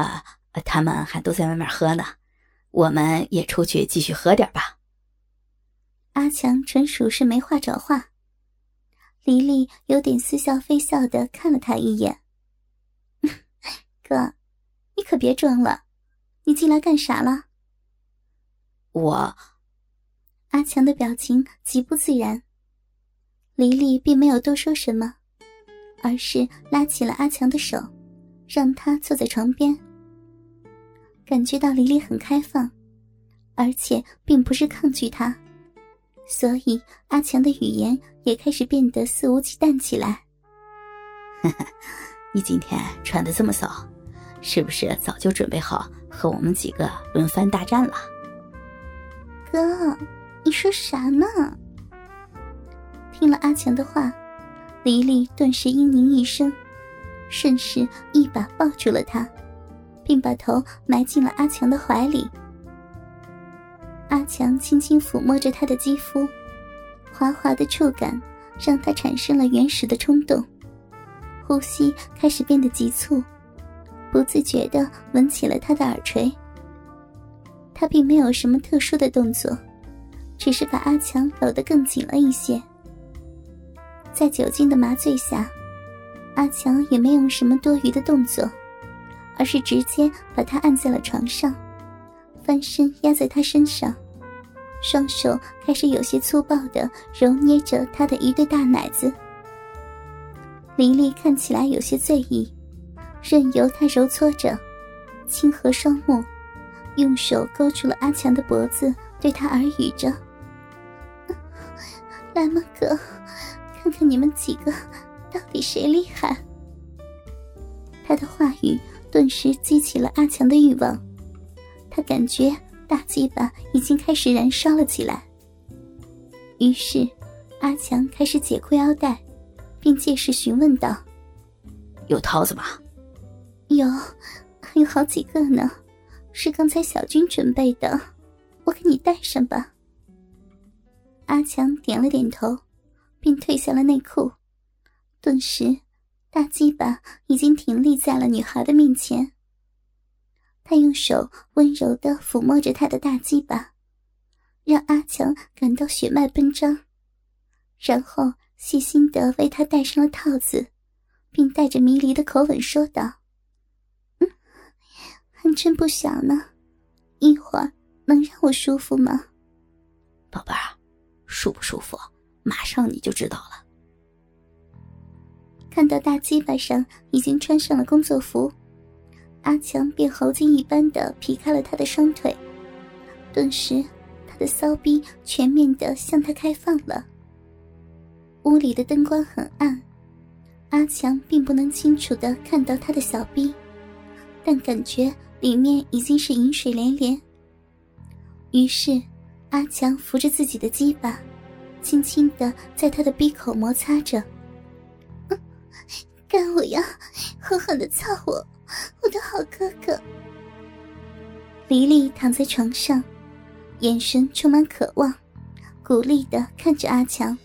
啊，他们还都在外面喝呢，我们也出去继续喝点吧。阿强纯属是没话找话。黎黎有点似笑非笑的看了他一眼：“ 哥，你可别装了，你进来干啥了？”我，阿强的表情极不自然。黎黎并没有多说什么，而是拉起了阿强的手，让他坐在床边。感觉到黎丽很开放，而且并不是抗拒他。所以，阿强的语言也开始变得肆无忌惮起来。你今天穿的这么骚，是不是早就准备好和我们几个轮番大战了？哥，你说啥呢？听了阿强的话，黎黎顿时嘤咛一声，顺势一把抱住了他，并把头埋进了阿强的怀里。阿强轻轻抚摸着她的肌肤，滑滑的触感让他产生了原始的冲动，呼吸开始变得急促，不自觉的吻起了他的耳垂。他并没有什么特殊的动作，只是把阿强搂得更紧了一些。在酒精的麻醉下，阿强也没有什么多余的动作，而是直接把他按在了床上。翻身压在他身上，双手开始有些粗暴的揉捏着他的一对大奶子。黎黎看起来有些醉意，任由他揉搓着，轻合双目，用手勾住了阿强的脖子，对他耳语着：“来嘛，哥，看看你们几个到底谁厉害。”他的话语顿时激起了阿强的欲望。他感觉大鸡巴已经开始燃烧了起来，于是阿强开始解裤腰带，并借势询问道：“有套子吗？”“有，还有好几个呢，是刚才小军准备的，我给你带上吧。”阿强点了点头，并褪下了内裤，顿时大鸡巴已经挺立在了女孩的面前。他用手温柔的抚摸着她的大鸡巴，让阿强感到血脉奔张，然后细心的为他戴上了套子，并带着迷离的口吻说道：“嗯，还真不小呢，一会儿能让我舒服吗？宝贝儿，舒不舒服，马上你就知道了。”看到大鸡巴上已经穿上了工作服。阿强便猴精一般的劈开了他的双腿，顿时，他的骚逼全面的向他开放了。屋里的灯光很暗，阿强并不能清楚的看到他的小逼，但感觉里面已经是饮水连连。于是，阿强扶着自己的鸡巴，轻轻的在他的逼口摩擦着，干我呀，狠狠的操我！我的好哥哥，黎黎躺在床上，眼神充满渴望，鼓励的看着阿强。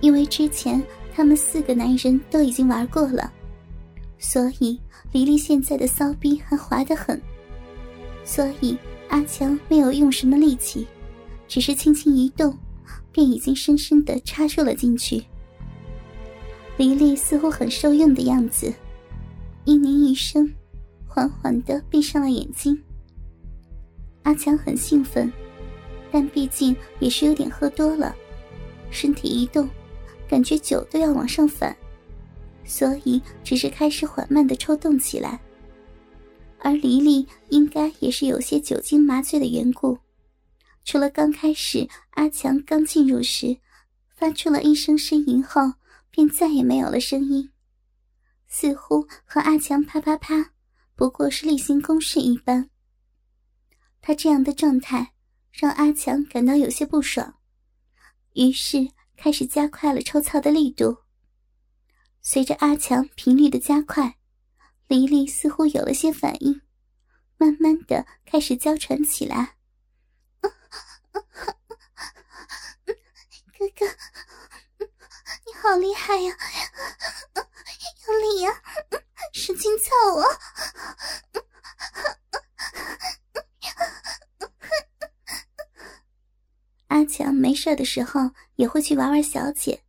因为之前他们四个男人都已经玩过了，所以黎黎现在的骚逼还滑得很，所以阿强没有用什么力气，只是轻轻一动，便已经深深的插入了进去。黎黎似乎很受用的样子。嘤咛一声，缓缓的闭上了眼睛。阿强很兴奋，但毕竟也是有点喝多了，身体一动，感觉酒都要往上反，所以只是开始缓慢的抽动起来。而黎黎应该也是有些酒精麻醉的缘故，除了刚开始阿强刚进入时发出了一声呻吟后，便再也没有了声音。似乎和阿强啪啪啪不过是例行公事一般。他这样的状态让阿强感到有些不爽，于是开始加快了抽操的力度。随着阿强频率的加快，黎黎似乎有了些反应，慢慢的开始娇喘起来。哥哥，好厉害呀有理呀使劲操我。阿强没事的时候也会去玩玩小姐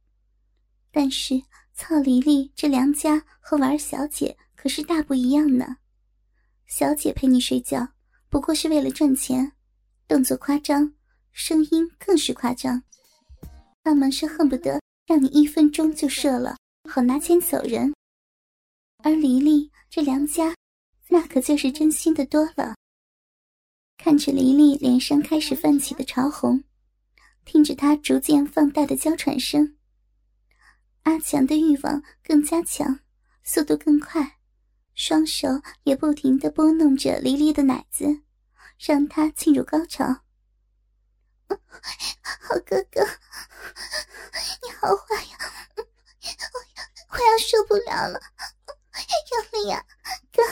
但是操黎黎这良家和玩小姐可是大不一样呢。小姐陪你睡觉不过是为了赚钱动作夸张声音更是夸张。他们是恨不得让你一分钟就射了，好拿钱走人。而黎黎这良家，那可就是真心的多了。看着黎黎脸上开始泛起的潮红，听着她逐渐放大的娇喘声，阿强的欲望更加强，速度更快，双手也不停的拨弄着黎黎的奶子，让她进入高潮。好哥哥，你好坏呀！我要受不了了，用力呀，哥，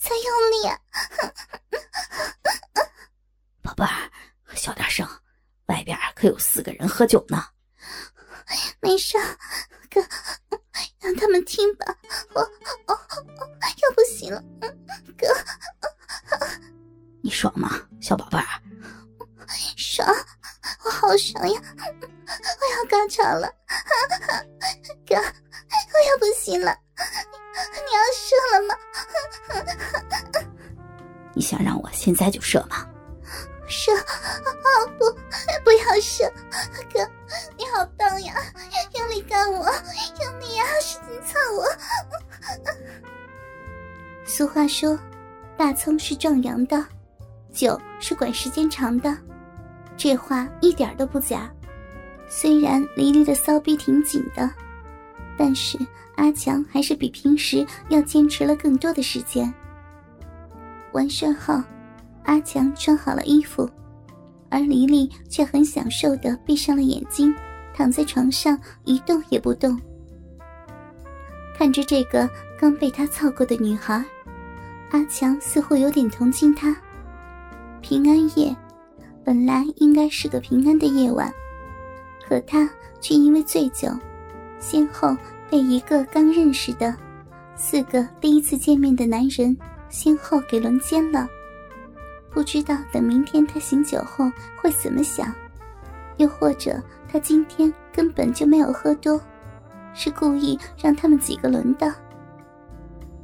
再用力呀！宝贝儿，小点声，外边可有四个人喝酒呢。没事，哥，让他们听吧。我，我，要不行了，哥。你爽吗，小宝贝儿？爽，我好爽呀！我要高潮了，哥，我要不行了，你要射了吗？你想让我现在就射吗？射啊不，不要射！哥，你好棒呀！用力干我，用力呀，使劲操我！俗话说，大葱是壮阳的，酒是管时间长的，这话一点都不假。虽然黎黎的骚逼挺紧的，但是阿强还是比平时要坚持了更多的时间。完事后。阿强穿好了衣服，而黎黎却很享受的闭上了眼睛，躺在床上一动也不动。看着这个刚被他操过的女孩，阿强似乎有点同情她。平安夜，本来应该是个平安的夜晚，可他却因为醉酒，先后被一个刚认识的、四个第一次见面的男人先后给轮奸了。不知道等明天他醒酒后会怎么想，又或者他今天根本就没有喝多，是故意让他们几个轮的。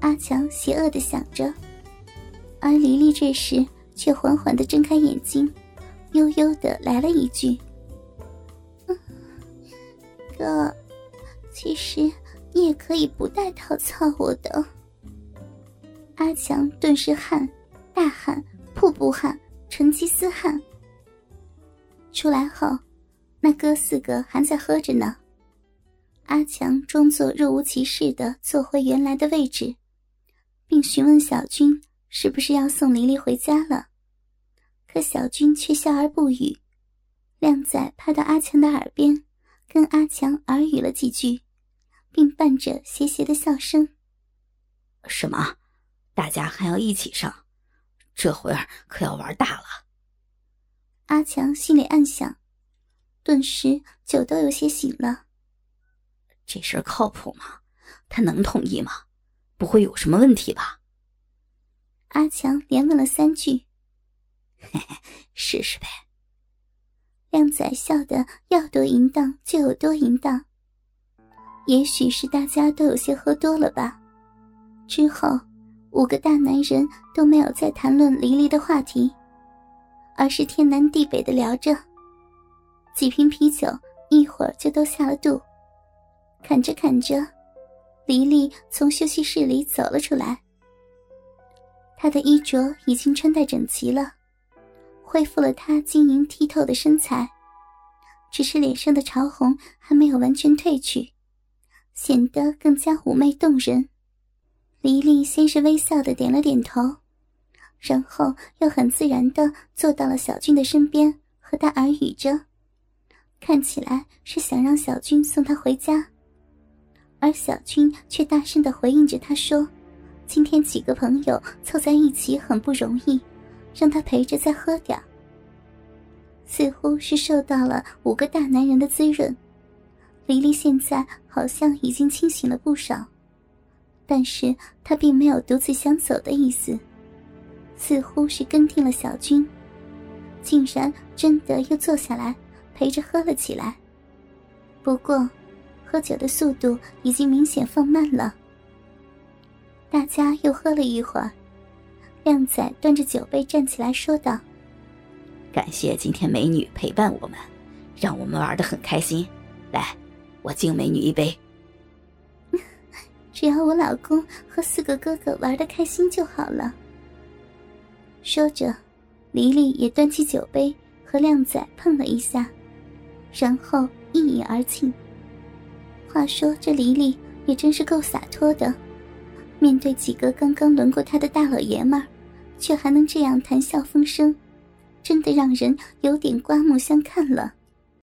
阿强邪恶的想着，而黎黎这时却缓缓的睁开眼睛，悠悠的来了一句：“哥，其实你也可以不带套操我的。”阿强顿时汗，大汗。瀑布汗，成吉思汗。出来后，那哥四个还在喝着呢。阿强装作若无其事的坐回原来的位置，并询问小军是不是要送黎黎回家了。可小军却笑而不语。靓仔趴到阿强的耳边，跟阿强耳语了几句，并伴着邪邪的笑声：“什么？大家还要一起上？”这会儿可要玩大了。阿强心里暗想，顿时酒都有些醒了。这事儿靠谱吗？他能同意吗？不会有什么问题吧？阿强连问了三句。嘿嘿，试试呗。靓仔笑得要多淫荡就有多淫荡。也许是大家都有些喝多了吧。之后。五个大男人都没有再谈论黎黎的话题，而是天南地北的聊着。几瓶啤酒一会儿就都下了肚。看着看着，黎黎从休息室里走了出来。她的衣着已经穿戴整齐了，恢复了她晶莹剔透的身材，只是脸上的潮红还没有完全褪去，显得更加妩媚动人。黎黎先是微笑的点了点头，然后又很自然的坐到了小军的身边，和他耳语着，看起来是想让小军送他回家。而小军却大声的回应着他说：“今天几个朋友凑在一起很不容易，让他陪着再喝点似乎是受到了五个大男人的滋润，黎黎现在好像已经清醒了不少。但是他并没有独自想走的意思，似乎是跟定了小军，竟然真的又坐下来，陪着喝了起来。不过，喝酒的速度已经明显放慢了。大家又喝了一会儿，靓仔端着酒杯站起来说道：“感谢今天美女陪伴我们，让我们玩的很开心。来，我敬美女一杯。只要我老公和四个哥哥玩的开心就好了。”说着，黎黎也端起酒杯和靓仔碰了一下，然后一饮而尽。话说这黎黎也真是够洒脱的。面对几个刚刚轮过他的大老爷们儿，却还能这样谈笑风生，真的让人有点刮目相看了。